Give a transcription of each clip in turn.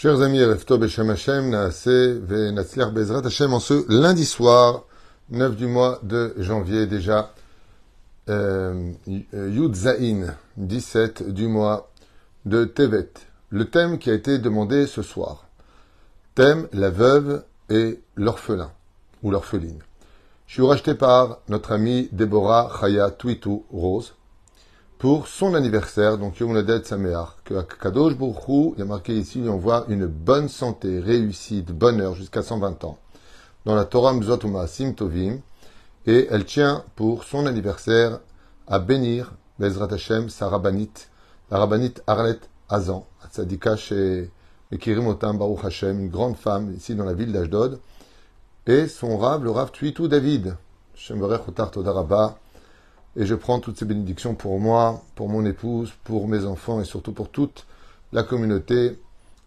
Chers amis, Beshem Hashem, Naase en ce lundi soir, 9 du mois de janvier déjà, euh, Yud Zain, 17 du mois de Tevet. Le thème qui a été demandé ce soir. Thème, la veuve et l'orphelin, ou l'orpheline. Je suis racheté par notre amie Deborah Chaya Twitu Rose pour son anniversaire, donc Yom Ladet Sameach, que Kadosh Bourou, il y a marqué ici, on voit une bonne santé, réussite, bonheur jusqu'à 120 ans. Dans la Torah Mzot Sim Tovim, et elle tient pour son anniversaire à bénir Bezrat Hashem, sa rabbinite, la rabbinite Arlet Azan, à Tzadika chez Mekirim Baruch Hashem, une grande femme ici dans la ville d'Ashdod, et son rab, le Rav Tuitou David, Shem Berech Otar et je prends toutes ces bénédictions pour moi, pour mon épouse, pour mes enfants et surtout pour toute la communauté,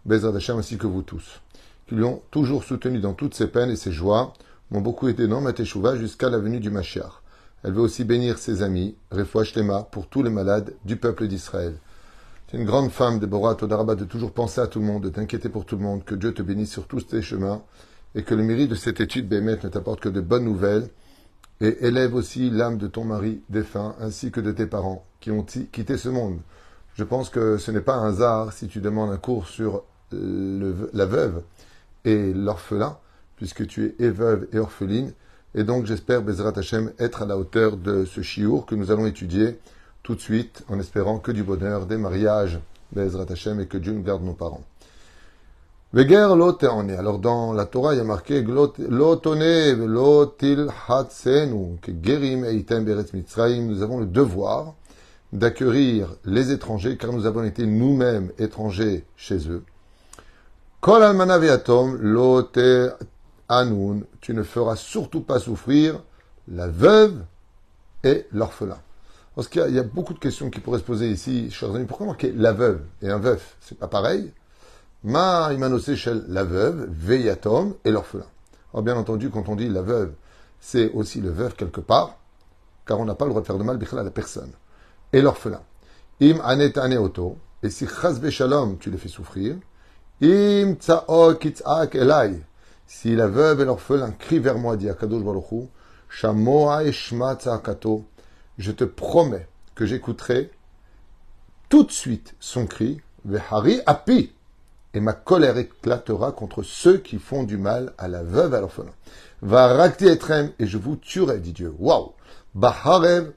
Bezrat Hashem ainsi que vous tous, qui lui ont toujours soutenu dans toutes ses peines et ses joies, m'ont beaucoup aidé dans ma jusqu'à la venue du Mashiach. Elle veut aussi bénir ses amis, Refoua Shlema, pour tous les malades du peuple d'Israël. C'est une grande femme, Déborah Todaraba, de toujours penser à tout le monde, de t'inquiéter pour tout le monde, que Dieu te bénisse sur tous tes chemins, et que le mérite de cette étude, Bémet, ne t'apporte que de bonnes nouvelles, et élève aussi l'âme de ton mari défunt ainsi que de tes parents qui ont quitté ce monde. Je pense que ce n'est pas un hasard si tu demandes un cours sur la veuve et l'orphelin, puisque tu es et veuve et orpheline. Et donc j'espère, Bezrat Hashem, être à la hauteur de ce chiour que nous allons étudier tout de suite, en espérant que du bonheur, des mariages, Bezrat Hashem, et que Dieu nous garde nos parents. Veger est. Alors dans la Torah, il y a marqué lotone lotil hatsenu gerim eitem beretz mitzrayim. Nous avons le devoir d'accueillir les étrangers car nous avons été nous-mêmes étrangers chez eux. Kol almana ve'atom lote anun. Tu ne feras surtout pas souffrir la veuve et l'orphelin. Parce qu'il y, a beaucoup de questions qui pourraient se poser ici, chers amis. Pourquoi marquer la veuve et un veuf? C'est pas pareil Ma shel la veuve, veiatom et l'orphelin. Alors bien entendu, quand on dit la veuve, c'est aussi le veuf quelque part, car on n'a pas le droit de faire de mal à la personne. Et l'orphelin. Im anet aneoto, et si chas shalom tu les fais souffrir, im tsao kitzak elai, si la veuve et l'orphelin crient vers moi, dit Akadosh Baruch shamoa eshma kato, je te promets que j'écouterai tout de suite son cri, vehari api, et ma colère éclatera contre ceux qui font du mal à la veuve et à l'orphelin. Va rakti etrem, et je vous tuerai, dit Dieu. Waouh! Baharev,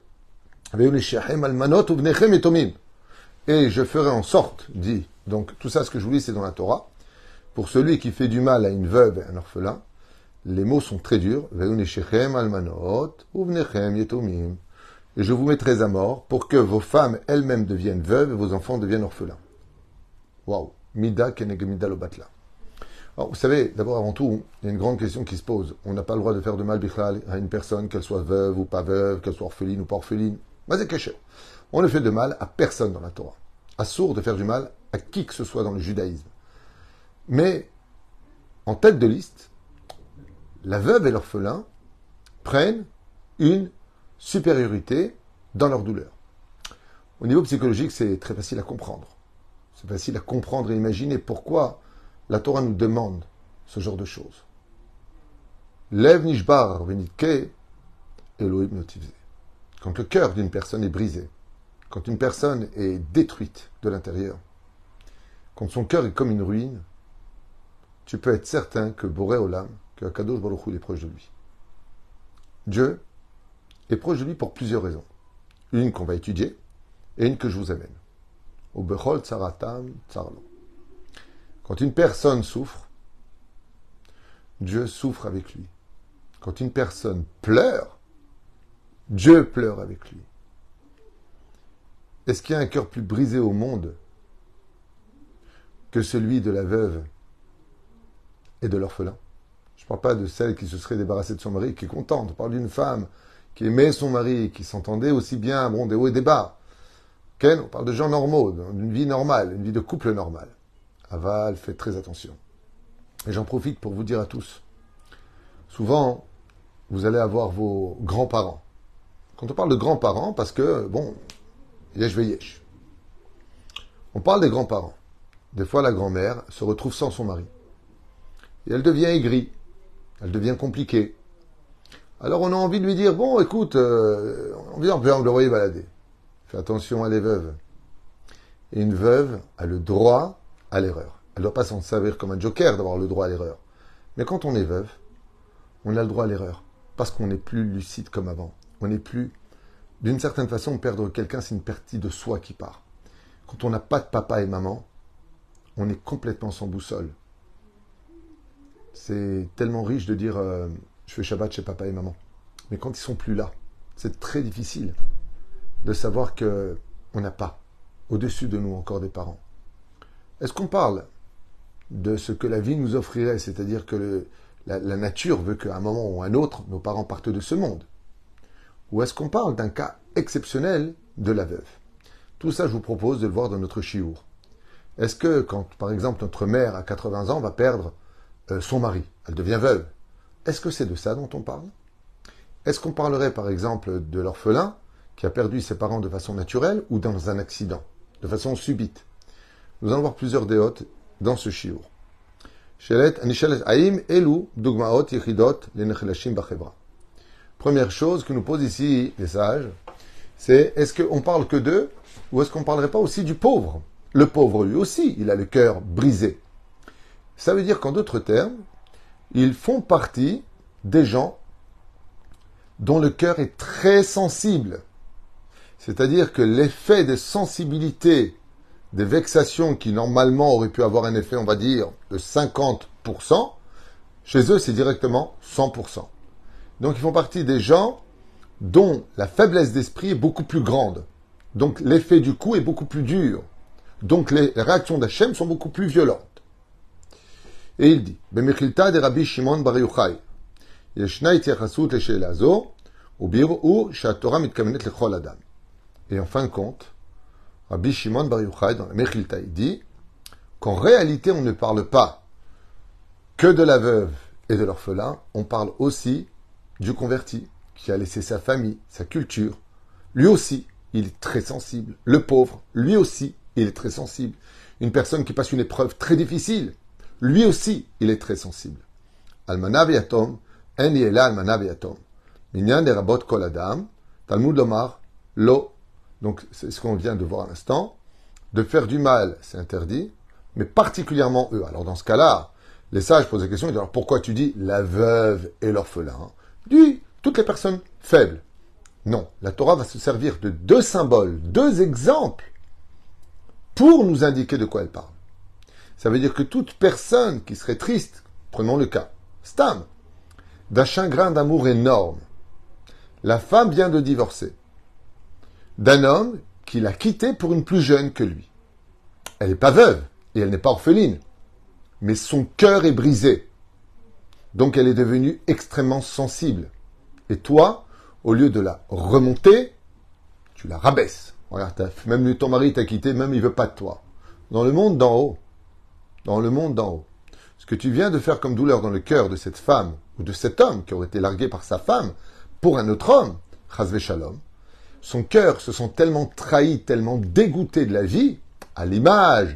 et je ferai en sorte, dit, donc tout ça ce que je vous lis c'est dans la Torah, pour celui qui fait du mal à une veuve et un orphelin, les mots sont très durs, et je vous mettrai à mort pour que vos femmes elles-mêmes deviennent veuves et vos enfants deviennent orphelins. Waouh Mida kenegmida lobatla. Alors, vous savez, d'abord, avant tout, il y a une grande question qui se pose. On n'a pas le droit de faire de mal à une personne, qu'elle soit veuve ou pas veuve, qu'elle soit orpheline ou pas orpheline. On ne fait de mal à personne dans la Torah. À sourd de faire du mal à qui que ce soit dans le judaïsme. Mais, en tête de liste, la veuve et l'orphelin prennent une supériorité dans leur douleur. Au niveau psychologique, c'est très facile à comprendre. C'est facile à comprendre et imaginer pourquoi la Torah nous demande ce genre de choses. Lev nishbar venitke Elohim notivze. Quand le cœur d'une personne est brisé, quand une personne est détruite de l'intérieur, quand son cœur est comme une ruine, tu peux être certain que Boré Olam, que Akadosh Baruch est proche de lui. Dieu est proche de lui pour plusieurs raisons. Une qu'on va étudier et une que je vous amène. Quand une personne souffre, Dieu souffre avec lui. Quand une personne pleure, Dieu pleure avec lui. Est-ce qu'il y a un cœur plus brisé au monde que celui de la veuve et de l'orphelin? Je ne parle pas de celle qui se serait débarrassée de son mari, qui est contente. Je parle d'une femme qui aimait son mari, qui s'entendait aussi bien, bon, des hauts et des bas. Ken, on parle de gens normaux, d'une vie normale, une vie de couple normal. Aval, faites très attention. Et j'en profite pour vous dire à tous. Souvent, vous allez avoir vos grands-parents. Quand on parle de grands-parents, parce que, bon, yesh yesh. On parle des grands-parents. des fois la grand-mère se retrouve sans son mari. Et elle devient aigrie, elle devient compliquée. Alors on a envie de lui dire, bon écoute, euh, on vient le envoyer balader. Fais attention, elle est veuve. Et une veuve a le droit à l'erreur. Elle ne doit pas s'en servir comme un joker d'avoir le droit à l'erreur. Mais quand on est veuve, on a le droit à l'erreur. Parce qu'on n'est plus lucide comme avant. On n'est plus. D'une certaine façon, perdre quelqu'un, c'est une partie de soi qui part. Quand on n'a pas de papa et maman, on est complètement sans boussole. C'est tellement riche de dire euh, je fais Shabbat chez papa et maman. Mais quand ils sont plus là, c'est très difficile de savoir que on n'a pas au-dessus de nous encore des parents. Est-ce qu'on parle de ce que la vie nous offrirait, c'est-à-dire que la, nature veut qu'à un moment ou à un autre, nos parents partent de ce monde? Ou est-ce qu'on parle d'un cas exceptionnel de la veuve? Tout ça, je vous propose de le voir dans notre chiour. Est-ce que quand, par exemple, notre mère à 80 ans va perdre euh, son mari, elle devient veuve, est-ce que c'est de ça dont on parle? Est-ce qu'on parlerait, par exemple, de l'orphelin qui a perdu ses parents de façon naturelle ou dans un accident, de façon subite Nous allons voir plusieurs déotes dans ce shiur. Première chose que nous posent ici les sages, c'est est-ce qu'on parle que d'eux ou est-ce qu'on ne parlerait pas aussi du pauvre? Le pauvre, lui aussi, il a le cœur brisé. Ça veut dire qu'en d'autres termes, ils font partie des gens dont le cœur est très sensible. C'est-à-dire que l'effet des sensibilités, des vexations qui normalement auraient pu avoir un effet, on va dire, de 50%, chez eux c'est directement 100%. Donc ils font partie des gens dont la faiblesse d'esprit est beaucoup plus grande. Donc l'effet du coup est beaucoup plus dur. Donc les réactions d'Hachem sont beaucoup plus violentes. Et il dit, Bemichilta de Rabbi Shimon Bar Yochai, Yeshna le ou bir'u sha Torah mitkavenet lechol adam. Et en fin de compte, Rabbi Shimon Bar dans la il dit qu'en réalité, on ne parle pas que de la veuve et de l'orphelin, on parle aussi du converti, qui a laissé sa famille, sa culture. Lui aussi, il est très sensible. Le pauvre, lui aussi, il est très sensible. Une personne qui passe une épreuve très difficile, lui aussi, il est très sensible. Almanav yatom, en yela almanav yatom. Minyan de rabot kol adam, Talmud lomar, lo. Donc, c'est ce qu'on vient de voir à l'instant. De faire du mal, c'est interdit, mais particulièrement eux. Alors, dans ce cas-là, les sages posent la question, alors pourquoi tu dis la veuve et l'orphelin Dis, toutes les personnes faibles. Non, la Torah va se servir de deux symboles, deux exemples pour nous indiquer de quoi elle parle. Ça veut dire que toute personne qui serait triste, prenons le cas, Stam, d'un chagrin d'amour énorme, la femme vient de divorcer, d'un homme qui l'a quitté pour une plus jeune que lui. Elle n'est pas veuve et elle n'est pas orpheline, mais son cœur est brisé. Donc elle est devenue extrêmement sensible. Et toi, au lieu de la remonter, tu la rabaisses. Regarde, même ton mari t'a quitté, même il veut pas de toi. Dans le monde d'en haut, dans le monde d'en haut, ce que tu viens de faire comme douleur dans le cœur de cette femme ou de cet homme qui aurait été largué par sa femme pour un autre homme, Chazve Shalom, son cœur se sent tellement trahi, tellement dégoûté de la vie, à l'image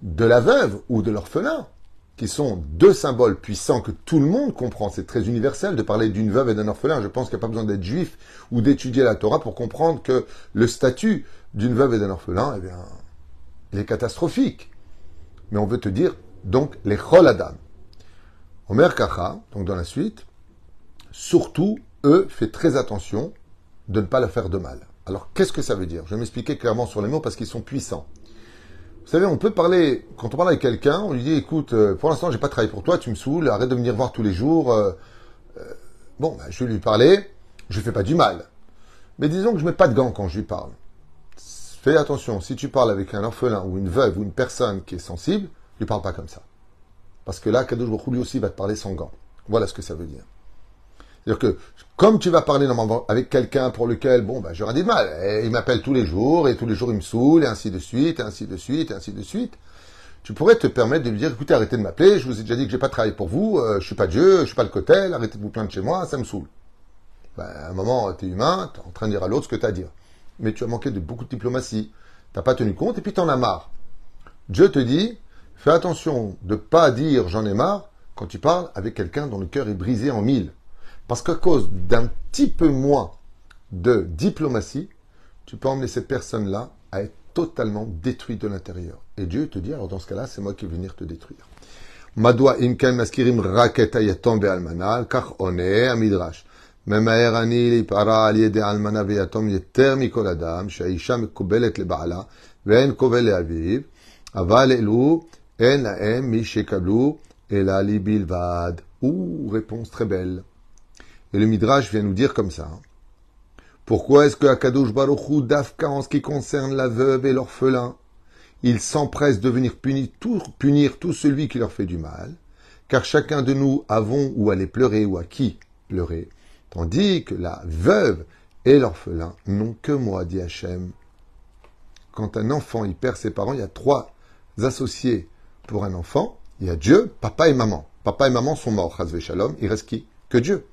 de la veuve ou de l'orphelin, qui sont deux symboles puissants que tout le monde comprend. C'est très universel de parler d'une veuve et d'un orphelin. Je pense qu'il n'y a pas besoin d'être juif ou d'étudier la Torah pour comprendre que le statut d'une veuve et d'un orphelin, eh bien, il est catastrophique. Mais on veut te dire, donc, les chol adam. Omer Kacha, donc dans la suite, surtout, eux, fait très attention de ne pas leur faire de mal. Alors, qu'est-ce que ça veut dire? Je vais m'expliquer clairement sur les mots parce qu'ils sont puissants. Vous savez, on peut parler, quand on parle avec quelqu'un, on lui dit, écoute, euh, pour l'instant, j'ai pas travaillé pour toi, tu me saoules, arrête de venir voir tous les jours. Euh, euh, bon, ben, je vais lui parler, je fais pas du mal. Mais disons que je mets pas de gants quand je lui parle. Fais attention, si tu parles avec un orphelin ou une veuve ou une personne qui est sensible, lui parle pas comme ça. Parce que là, Kadosh Baruch lui aussi va te parler sans gants. Voilà ce que ça veut dire. C'est-à-dire que, comme tu vas parler normalement avec quelqu'un pour lequel, bon, ben, j'aurais des mal. il m'appelle tous les jours, et tous les jours il me saoule, et ainsi de suite, et ainsi de suite, et ainsi de suite. Tu pourrais te permettre de lui dire, écoutez, arrêtez de m'appeler, je vous ai déjà dit que j'ai pas travaillé pour vous, euh, je suis pas Dieu, je suis pas le cotel, arrêtez de vous plaindre chez moi, ça me saoule. Ben, à un moment, tu es humain, tu es en train de dire à l'autre ce que tu as à dire. Mais tu as manqué de beaucoup de diplomatie. T'as pas tenu compte, et puis tu en as marre. Dieu te dit, fais attention de pas dire j'en ai marre quand tu parles avec quelqu'un dont le cœur est brisé en mille. Parce qu'à cause d'un petit peu moins de diplomatie, tu peux emmener cette personne-là à être totalement détruite de l'intérieur. Et Dieu te dit, alors dans ce cas-là, c'est moi qui vais venir te détruire. מדוע אם כן מזכירים רק את היתום באלמנה, כך עונה המדרש. ממהר אני להיפרע על ידי אלמנה ויתום יותר מכל אדם, שהאישה מקובלת לבעלה ואין קובל לאביו, אבל אלו אין להם מי שיקבלו אלא לי בלבד. Ouh, réponse très belle. Et le Midrash vient nous dire comme ça. Pourquoi est-ce que Akadosh Baruch Hu, Dafka, en ce qui concerne la veuve et l'orphelin, il s'empresse de venir punir tout, celui qui leur fait du mal, car chacun de nous avons ou aller pleurer ou à qui pleurer, tandis que la veuve et l'orphelin n'ont que moi, dit Hachem. Quand un enfant y perd ses parents, il y a trois associés pour un enfant. Il y a Dieu, papa et maman. Papa et maman sont morts, Shalom. Il reste qui? Que Dieu.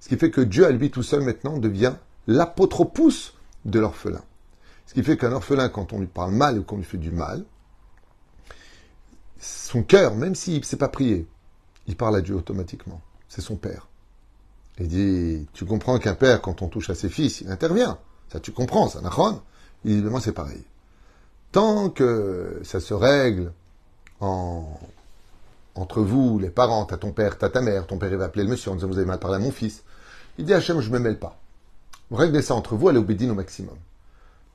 Ce qui fait que Dieu, à lui tout seul maintenant, devient l'apotropousse de l'orphelin. Ce qui fait qu'un orphelin, quand on lui parle mal ou qu'on lui fait du mal, son cœur, même s'il ne sait pas prier, il parle à Dieu automatiquement. C'est son père. Il dit, tu comprends qu'un père, quand on touche à ses fils, il intervient. Ça, tu comprends, ça, nachon. Évidemment, c'est pareil. Tant que ça se règle en, entre vous, les parents, t'as ton père, t'as ta mère, ton père il va appeler le monsieur en disant vous avez mal parlé à mon fils. Il dit Hachem, je ne me mêle pas. Réglez ça entre vous, allez au bédine au maximum.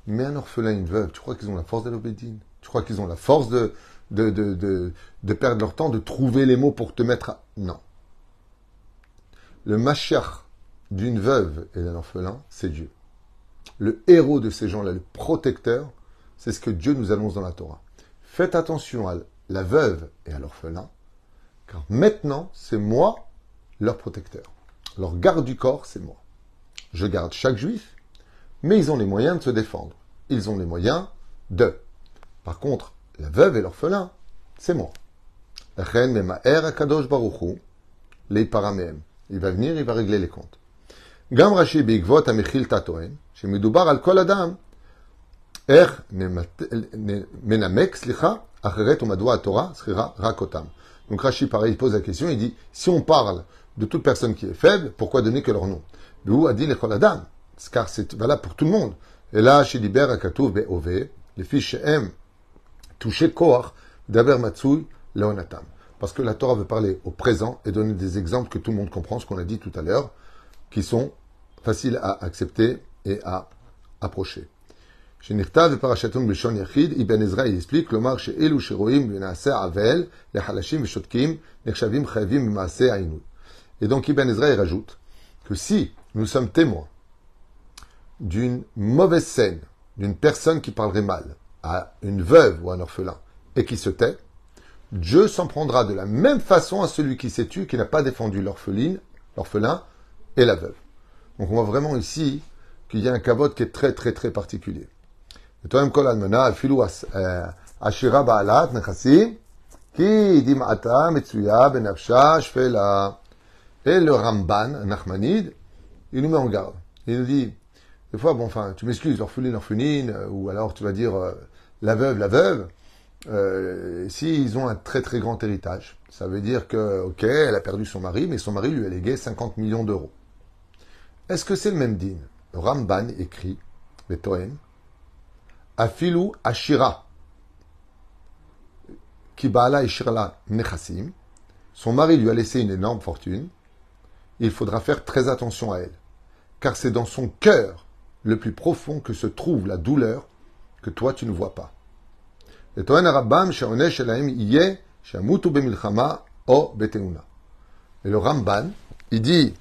Mais un orphelin, une veuve, tu crois qu'ils ont la force d'aller au bédine? Tu crois qu'ils ont la force de, de, de, de, perdre leur temps, de trouver les mots pour te mettre à... Non. Le machar d'une veuve et d'un orphelin, c'est Dieu. Le héros de ces gens-là, le protecteur, c'est ce que Dieu nous annonce dans la Torah. Faites attention à la veuve et à l'orphelin, car maintenant, c'est moi leur protecteur. Leur garde du corps, c'est moi. Je garde chaque juif, mais ils ont les moyens de se défendre. Ils ont les moyens de. Par contre, la veuve et l'orphelin, c'est moi. La reine les. Il va venir, il va régler les comptes. Gam Rashi Tatoen, al Kol Adam, er Acheret Torah, Rakotam. Donc Rashi, pareil, il pose la question, il dit, si on parle de toute personne qui est faible, pourquoi donner que leur nom? D'où a dit les Adam car c'est valable pour tout le monde. Et là, chez Liber Akatouv Be'ove, les fiches M, toucher Koach, Daber Matsui, Leonatam. Parce que la Torah veut parler au présent et donner des exemples que tout le monde comprend, ce qu'on a dit tout à l'heure, qui sont faciles à accepter et à approcher. Et donc Ibn Ezra rajoute que si nous sommes témoins d'une mauvaise scène, d'une personne qui parlerait mal à une veuve ou à un orphelin et qui se tait, Dieu s'en prendra de la même façon à celui qui s'est tué, qui n'a pas défendu l'orpheline, l'orphelin et la veuve. Donc on voit vraiment ici qu'il y a un cavote qui est très très très particulier. Et le Ramban, Nachmanid, il nous met en garde. Il nous dit, des fois, bon, enfin, tu m'excuses, l'orpheline, l'orpheline, euh, ou alors tu vas dire euh, la veuve, la veuve, euh, s'ils ont un très très grand héritage. Ça veut dire que, ok, elle a perdu son mari, mais son mari lui a légué 50 millions d'euros. Est-ce que c'est le même din Le Ramban écrit, le Toen, Afilu Ashira, Kibala Ishirla Nechassim, son mari lui a laissé une énorme fortune, il faudra faire très attention à elle, car c'est dans son cœur le plus profond que se trouve la douleur que toi tu ne vois pas. Et le Ramban, il dit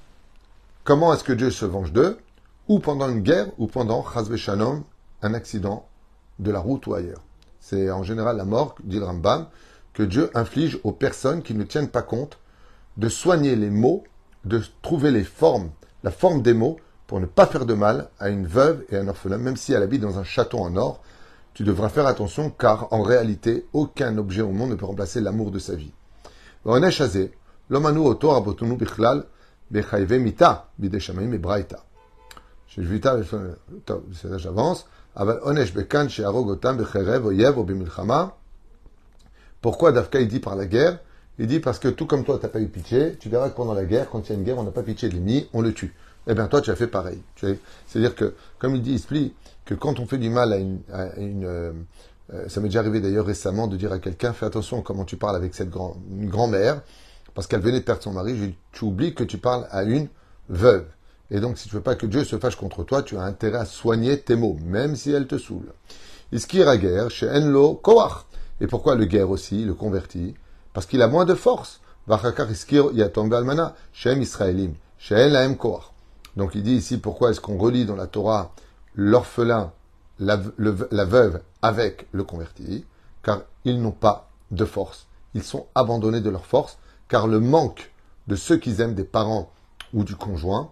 comment est-ce que Dieu se venge d'eux? Ou pendant une guerre, ou pendant un accident de la route ou ailleurs. C'est en général la mort, dit le Ramban, que Dieu inflige aux personnes qui ne tiennent pas compte de soigner les mots, de trouver les formes, la forme des mots pour ne pas faire de mal à une veuve et un orphelin, même si elle habite dans un château en or, tu devras faire attention car en réalité, aucun objet au monde ne peut remplacer l'amour de sa vie. J'avance. Pourquoi Dafka il dit par la guerre? Il dit parce que tout comme toi, tu n'as pas eu pitié, tu verras que pendant la guerre, quand il y a une guerre, on n'a pas pitié de l'ennemi, on le tue. Eh bien, toi, tu as fait pareil. C'est-à-dire que, comme il dit Ispli, que quand on fait du mal à une... Euh, euh, ça m'est déjà arrivé d'ailleurs récemment de dire à quelqu'un, fais attention comment tu parles avec cette grand, grand-mère, parce qu'elle venait de perdre son mari, tu oublies que tu parles à une veuve. Et donc, si tu veux pas que Dieu se fâche contre toi, tu as intérêt à soigner tes mots, même si elle te saoule. Iskira guerre chez Enlo Koach. Et pourquoi le guerre aussi, le converti? Parce qu'il a moins de force. Vachakar iskir yatom almana, Shem Israelim, Shem laem Koach. Donc il dit ici pourquoi est-ce qu'on relie dans la Torah l'orphelin, la, la veuve avec le converti? Car ils n'ont pas de force. Ils sont abandonnés de leur force, car le manque de ceux qu'ils aiment des parents ou du conjoint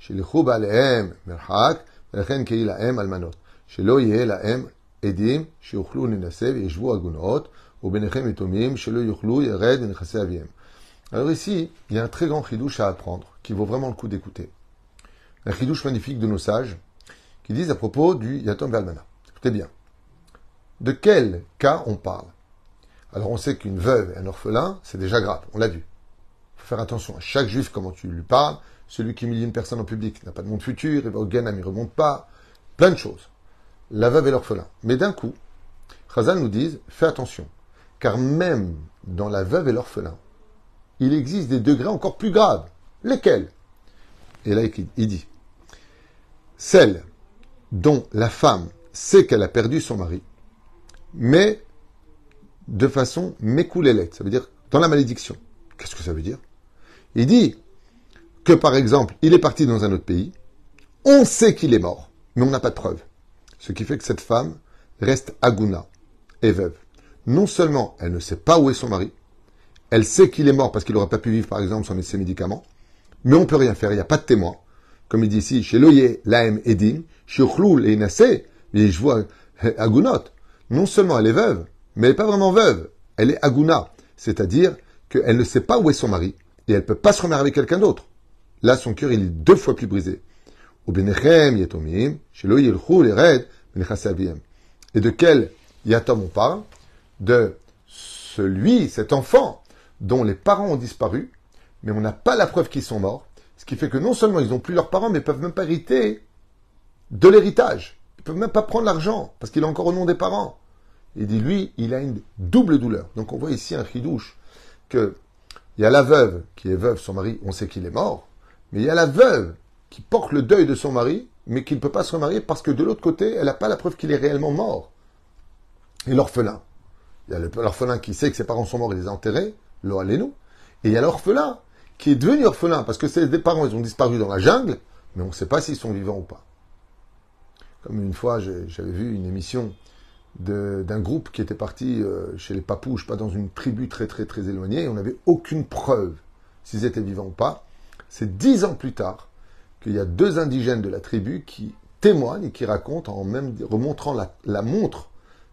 שלכו בעליהם מרחק, ולכן קהי להם אלמנות. שלא יהיה להם עדים שיוכלו להינשא וישבו עגונות, וביניכם יתומים שלא יוכלו ירד מנכסי אביהם. Alors ici, il y a un très grand chidouche à apprendre, qui vaut vraiment le coup d'écouter. Un chidouche magnifique de nos sages, qui disent à propos du Yatom Valmana. Écoutez bien. De quel cas on parle Alors on sait qu'une veuve et un orphelin, c'est déjà grave, on l'a vu. Il faut faire attention à chaque juif, comment tu lui parles, celui qui humilie une personne en public n'a pas de monde futur, au Ganam, il ne remonte pas. Plein de choses. La veuve et l'orphelin. Mais d'un coup, Khazal nous dit, fais attention. Car même dans la veuve et l'orphelin, il existe des degrés encore plus graves. Lesquels? Et là, il dit, celle dont la femme sait qu'elle a perdu son mari, mais de façon mécoulélette, ça veut dire dans la malédiction. Qu'est-ce que ça veut dire? Il dit, que par exemple, il est parti dans un autre pays, on sait qu'il est mort, mais on n'a pas de preuve. Ce qui fait que cette femme reste aguna et veuve. Non seulement elle ne sait pas où est son mari, elle sait qu'il est mort parce qu'il n'aurait pas pu vivre, par exemple, sans ses médicaments, mais on peut rien faire, il n'y a pas de témoin. Comme il dit ici, chez Loye, Laem Edim, chez et Nassé, et je vois Agunot. Non seulement elle est veuve, mais elle n'est pas vraiment veuve, elle est Aguna, c'est-à-dire qu'elle ne sait pas où est son mari, et elle ne peut pas se remarier avec quelqu'un d'autre. Là, son cœur, il est deux fois plus brisé. Et de quel yatom on parle? De celui, cet enfant, dont les parents ont disparu, mais on n'a pas la preuve qu'ils sont morts. Ce qui fait que non seulement ils n'ont plus leurs parents, mais ils peuvent même pas hériter de l'héritage. Ils peuvent même pas prendre l'argent, parce qu'il est encore au nom des parents. Il dit, lui, il a une double douleur. Donc on voit ici un chidouche, que il y a la veuve qui est veuve, son mari, on sait qu'il est mort, mais il y a la veuve qui porte le deuil de son mari, mais qui ne peut pas se remarier parce que de l'autre côté, elle n'a pas la preuve qu'il est réellement mort. Et l'orphelin. Il y a l'orphelin qui sait que ses parents sont morts et les a enterrés, nous. Et il y a l'orphelin qui est devenu orphelin parce que ses parents ils ont disparu dans la jungle, mais on ne sait pas s'ils sont vivants ou pas. Comme une fois, j'avais vu une émission d'un groupe qui était parti euh, chez les Papouches, pas dans une tribu très très très éloignée, et on n'avait aucune preuve s'ils étaient vivants ou pas. C'est dix ans plus tard qu'il y a deux indigènes de la tribu qui témoignent et qui racontent en même remontrant la, montre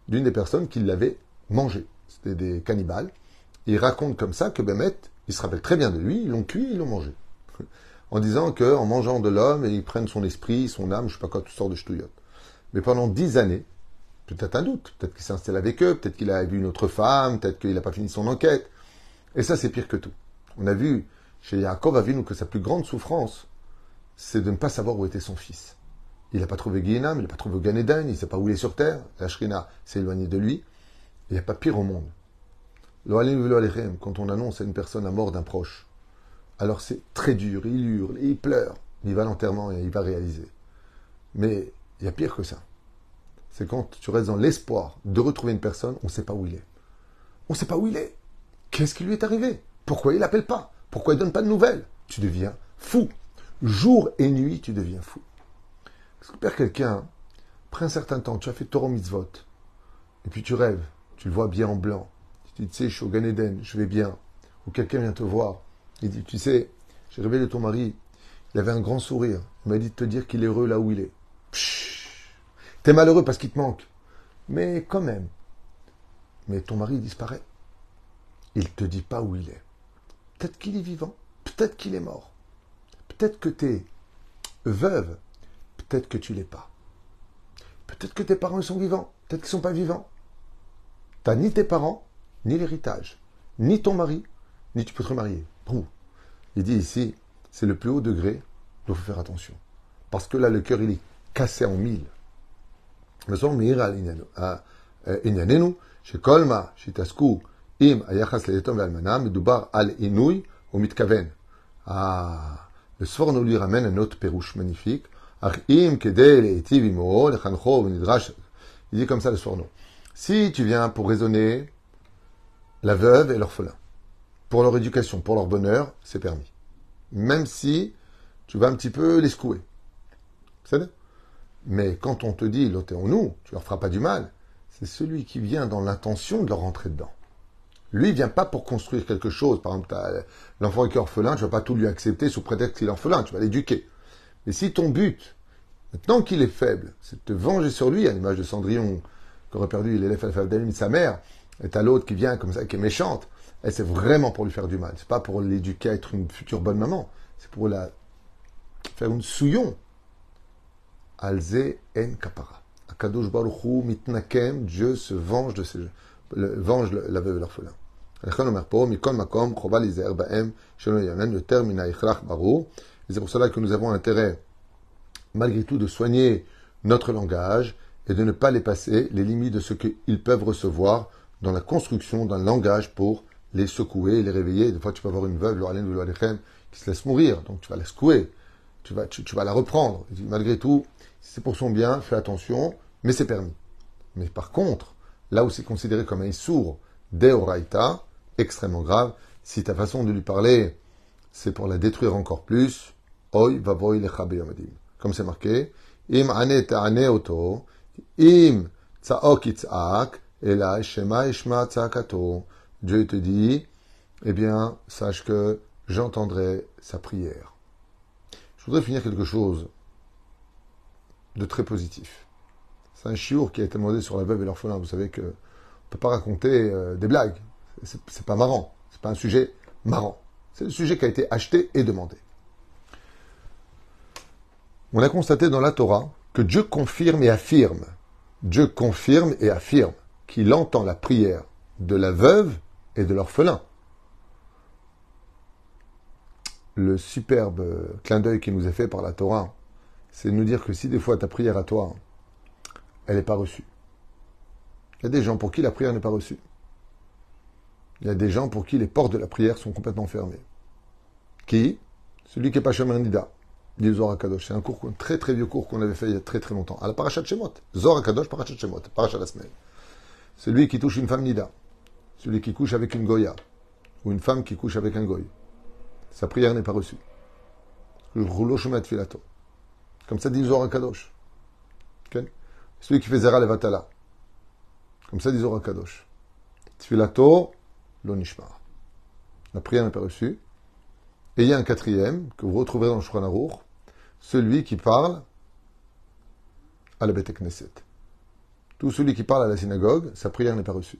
d'une des personnes qui l'avait mangé. C'était des cannibales. ils racontent comme ça que Bémet, ils se rappellent très bien de lui, ils l'ont cuit, ils l'ont mangé. en disant qu'en mangeant de l'homme, ils prennent son esprit, son âme, je sais pas quoi, toutes sortes de ch'touillottes. Mais pendant dix années, peut-être un doute, peut-être qu'il s'installe avec eux, peut-être qu'il a vu une autre femme, peut-être qu'il n'a pas fini son enquête. Et ça, c'est pire que tout. On a vu chez Yaakov Avinu que sa plus grande souffrance, c'est de ne pas savoir où était son fils. Il n'a pas trouvé Guénam, il n'a pas trouvé Ganéden, il ne sait pas où il est sur terre. La Shrina s'est éloignée de lui. Il n'y a pas pire au monde. Quand on annonce à une personne la mort d'un proche, alors c'est très dur, il hurle, il pleure, il va l'enterrement et il va réaliser. Mais il y a pire que ça. C'est quand tu restes dans l'espoir de retrouver une personne, on ne sait pas où il est. On ne sait pas où il est. Qu'est-ce qui lui est arrivé? Pourquoi il n'appelle pas? Pourquoi il ne donne pas de nouvelles? Tu deviens fou. Jour et nuit, tu deviens fou. Parce que père quelqu'un, après un certain temps, tu as fait Torah et puis tu rêves, tu le vois bien en blanc. Tu Tu dis, tu sais, je suis au Gan Eden, je vais bien. Ou quelqu'un vient te voir. Il dit, tu sais, j'ai révélé ton mari. Il avait un grand sourire. Il m'a dit de te dire qu'il est heureux là où il est. T'es malheureux parce qu'il te manque. Mais quand même. Mais ton mari disparaît. Il ne te dit pas où il est. Peut-être qu'il est vivant, peut-être qu'il est mort. Peut-être que tu es veuve, peut-être que tu l'es pas. Peut-être que tes parents sont vivants, peut-être qu'ils sont pas vivants. T'as ni tes parents, ni l'héritage, ni ton mari, ni tu peux te remarier. Il dit ici, c'est le plus haut degré, donc faut faire attention. Parce que là, le cœur, il est cassé en mille. Mais euh, on chez Kolma, chez Taskou, ah, le lui ramène un autre magnifique. Il dit comme ça le soir Si tu viens pour raisonner la veuve et l'orphelin, pour leur éducation, pour leur bonheur, c'est permis. Même si tu vas un petit peu les secouer. Mais quand on te dit, l'ôtez-nous, tu leur feras pas du mal, c'est celui qui vient dans l'intention de leur rentrer dedans. Lui, il vient pas pour construire quelque chose. Par exemple, l'enfant qui est orphelin, tu vas pas tout lui accepter sous prétexte qu'il est orphelin, tu vas l'éduquer. Mais si ton but, maintenant qu'il est faible, c'est de te venger sur lui, à l'image de Cendrillon, qui aurait perdu l'élève de sa mère, et t'as l'autre qui vient comme ça, qui est méchante, et c'est vraiment pour lui faire du mal. C'est pas pour l'éduquer à être une future bonne maman. C'est pour la faire une souillon. Alze en kapara. Akadosh baruchu mitnakem, Dieu se venge de ses, venge la veuve et l'orphelin. C'est pour cela que nous avons intérêt, malgré tout, de soigner notre langage et de ne pas les passer les limites de ce qu'ils peuvent recevoir dans la construction d'un langage pour les secouer, les réveiller. Des fois, tu peux avoir une veuve, qui se laisse mourir, donc tu vas la secouer, tu vas, tu, vas la reprendre. malgré tout, c'est pour son bien, fais attention, mais c'est permis. Mais par contre, là où c'est considéré comme un sourd deoraita, extrêmement grave, si ta façon de lui parler, c'est pour la détruire encore plus. Comme c'est marqué, im ane ane oto, im tsaok itzak, shema. Dieu te dit, eh bien, sache que j'entendrai sa prière. Je voudrais finir quelque chose de très positif. C'est un chiour qui a été demandé sur la veuve et l'orphelin. Vous savez que on peut pas raconter euh, des blagues. C'est pas marrant. C'est pas un sujet marrant. C'est le sujet qui a été acheté et demandé. On a constaté dans la Torah que Dieu confirme et affirme. Dieu confirme et affirme qu'il entend la prière de la veuve et de l'orphelin. Le superbe clin d'œil qui nous est fait par la Torah, c'est de nous dire que si des fois ta prière à toi, elle n'est pas reçue. Il y a des gens pour qui la prière n'est pas reçue. Il y a des gens pour qui les portes de la prière sont complètement fermées. Qui? Celui qui n'est pas chemin Nida, dit Zohar. C'est un cours, un très très vieux cours qu'on avait fait il y a très très longtemps. À la Parashat Shemot. Zohar Kadosh, Parashat Shemot, Parashat la semaine. Celui qui touche une femme Nida celui qui couche avec une goya, ou une femme qui couche avec un goy, sa prière n'est pas reçue. filato. Comme ça dit Zohar Kadosh. Celui qui fait Zera Levatala. Comme ça Zohar Kadosh. Tfilato lo La prière n'est pas reçue. Et il y a un quatrième que vous retrouverez dans le Shulchan celui qui parle à la Beth Knesset. Tout celui qui parle à la synagogue, sa prière n'est pas reçue.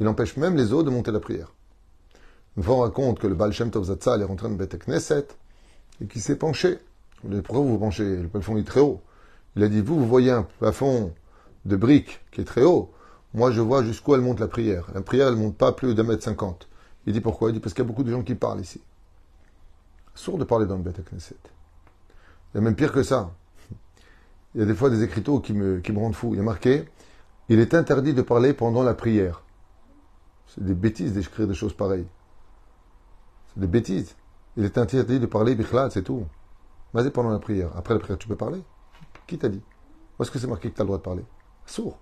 Il empêche même les autres de monter la prière. Une fois on raconte que le Baal Shem Tov est rentré dans Beth Knesset et qu'il s'est penché. Pourquoi vous vous penchez? Le plafond est très haut. Il a dit, vous, vous voyez un plafond de briques qui est très haut. Moi, je vois jusqu'où elle monte la prière. La prière, elle ne monte pas plus d'un mètre cinquante. Il dit pourquoi? Il dit parce qu'il y a beaucoup de gens qui parlent ici. Sourd de parler dans le Beth Knesset. Il y a même pire que ça. Il y a des fois des écriteaux qui me, qui me rendent fou. Il y a marqué, il est interdit de parler pendant la prière. C'est des bêtises d'écrire des choses pareilles. C'est des bêtises. Il est interdit de parler bichlal, c'est tout. Vas-y pendant la prière. Après la prière, tu peux parler Qui t'a dit? Où est-ce que c'est marqué que tu as le droit de parler Sourd.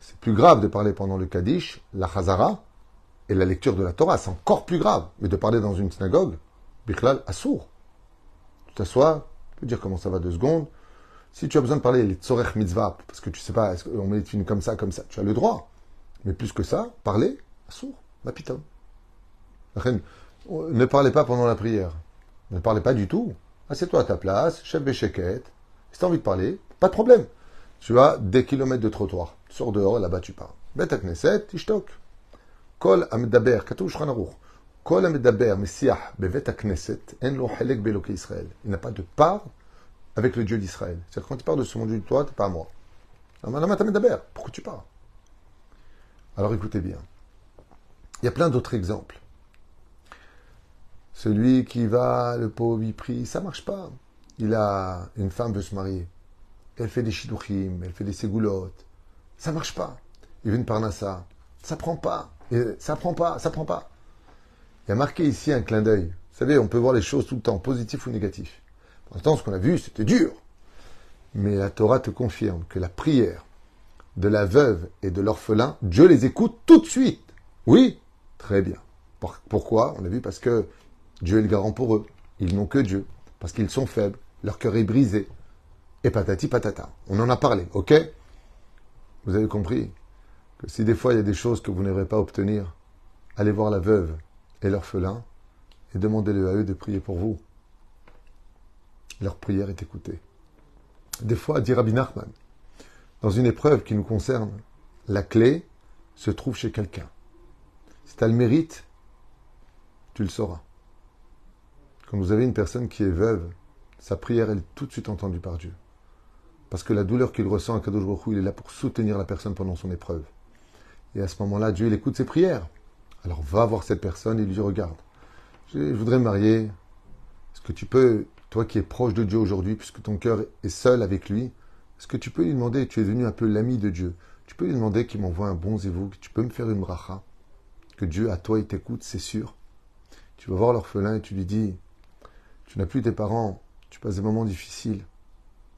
C'est plus grave de parler pendant le Kaddish, la Chazara et la lecture de la Torah. C'est encore plus grave. Mais de parler dans une synagogue, bichlal, à sourd. Tu t'assois, tu peux dire comment ça va deux secondes. Si tu as besoin de parler les tzorech mitzvah, parce que tu sais pas, on met une comme ça, comme ça, tu as le droit. Mais plus que ça, parler, sourd, ma. Ne parlez pas pendant la prière. Ne parlez pas du tout. Assieds-toi à ta place, chef béchéquette. Si tu as envie de parler, pas de problème. Tu as des kilomètres de trottoir. Sors dehors, là-bas tu parles. Bet Knesset, ishtok. Kol amedaber, katou shchanaruch. Kol amedaber, messiah, bevet Knesset, en lo helek beloke Israël. Il n'a pas de part avec le Dieu d'Israël. C'est-à-dire quand tu parles de ce monde Dieu de toi, t'es pas à moi. Pourquoi tu parles Alors écoutez bien. Il y a plein d'autres exemples. Celui qui va, le pauvre, il prie, ça marche pas. Il a une femme veut se marier. Elle fait des shidouchim, elle fait des ségoulottes. Ça marche pas. Il veut une parnassa. Ça prend pas. ça prend pas, ça prend pas. Il y a marqué ici un clin d'œil. Vous savez, on peut voir les choses tout le temps, positif ou négatif. Pour l'instant, ce qu'on a vu, c'était dur. Mais la Torah te confirme que la prière de la veuve et de l'orphelin, Dieu les écoute tout de suite. Oui, très bien. Pourquoi? On a vu parce que Dieu est le garant pour eux. Ils n'ont que Dieu. Parce qu'ils sont faibles. Leur cœur est brisé. Et patati patata. On en a parlé, ok? Vous avez compris que si des fois il y a des choses que vous n'aurez pas obtenir, allez voir la veuve et l'orphelin et demandez-le à eux de prier pour vous. Leur prière est écoutée. Des fois, dit Rabbi Nachman, dans une épreuve qui nous concerne, la clé se trouve chez quelqu'un. Si tu as le mérite, tu le sauras. Quand vous avez une personne qui est veuve, sa prière est tout de suite entendue par Dieu. Parce que la douleur qu'il ressent à Kadosh Baruch il est là pour soutenir la personne pendant son épreuve. Et à ce moment-là, Dieu, il écoute ses prières. Alors va voir cette personne et lui regarde, je voudrais me marier. Est-ce que tu peux, toi qui es proche de Dieu aujourd'hui, puisque ton cœur est seul avec lui, est-ce que tu peux lui demander, tu es devenu un peu l'ami de Dieu, tu peux lui demander qu'il m'envoie un bon zévouk, tu peux me faire une bracha, que Dieu à toi il t'écoute, c'est sûr. Tu vas voir l'orphelin et tu lui dis, tu n'as plus tes parents, tu passes des moments difficiles.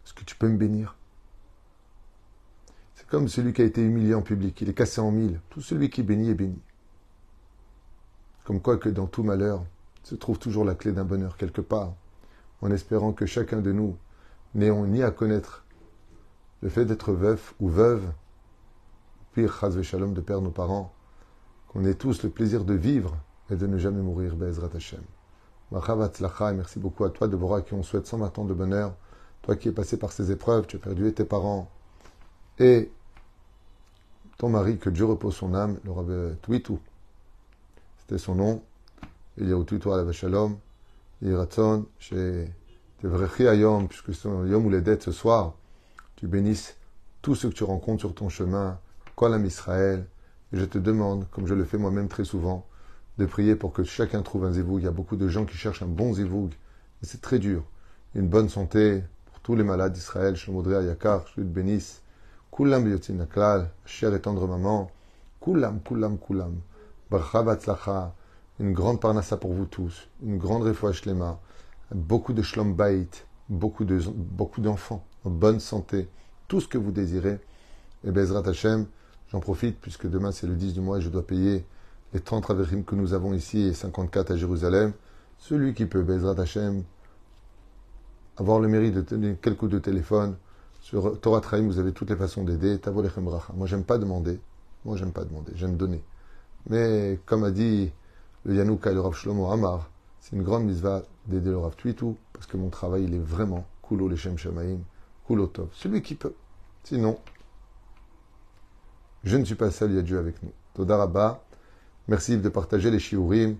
Est-ce que tu peux me bénir? C'est comme celui qui a été humilié en public, il est cassé en mille. Tout celui qui bénit est béni. Comme quoi que dans tout malheur se trouve toujours la clé d'un bonheur quelque part, en espérant que chacun de nous n'ayons ni à connaître le fait d'être veuf ou veuve, pire, chas shalom, de perdre nos parents, qu'on ait tous le plaisir de vivre et de ne jamais mourir, Bezrat Hashem merci beaucoup à toi, Deborah, qui on souhaite 120 ans de bonheur. Toi qui es passé par ces épreuves, tu as perdu tes parents et ton mari, que Dieu repose son âme, le Rabbi Twitou. C'était son nom. Il y a Twitou à la Shalom. Yiratzon, chez Tevrechi Ayom, puisque c'est Yom ou les dettes ce soir. Tu bénisses tous ceux que tu rencontres sur ton chemin, Kolam Israël. Et je te demande, comme je le fais moi-même très souvent, de prier pour que chacun trouve un zévoug. Il y a beaucoup de gens qui cherchent un bon zévoug, et c'est très dur. Une bonne santé pour tous les malades d'Israël, Shemodrea, Yakar, Bénis, Kulam Biyotin Naklal, chère et tendre maman, Kulam, Kulam, Kulam, Barcha une grande parnassa pour vous tous, une grande refouach lema, beaucoup de shlom bait, beaucoup de beaucoup d'enfants en bonne santé, tout ce que vous désirez. Et Bezrat Hashem, j'en profite puisque demain c'est le 10 du mois et je dois payer les 30 traverim que nous avons ici et 54 à Jérusalem, celui qui peut, Bezrat Hashem, avoir le mérite de tenir quelques coups de téléphone, sur Torah Traim, vous avez toutes les façons d'aider, Tavolechem Bracha. Moi, j'aime pas demander. Moi, j'aime pas demander. J'aime donner. Mais, comme a dit le Yanouka et le Rav Shlomo Amar, c'est une grande misva d'aider le Rav Twitou, parce que mon travail, il est vraiment Kulo Leshem Shamaim, Kulo Tov. Celui qui peut. Sinon, je ne suis pas seul, il y a Dieu avec nous. Todarabah. Merci de partager les shiurim.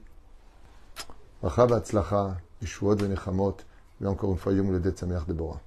Bracha, Batzlacha, Yeshuot, Venechamot. Et encore une fois, Yom Uledet Sameach Deborah.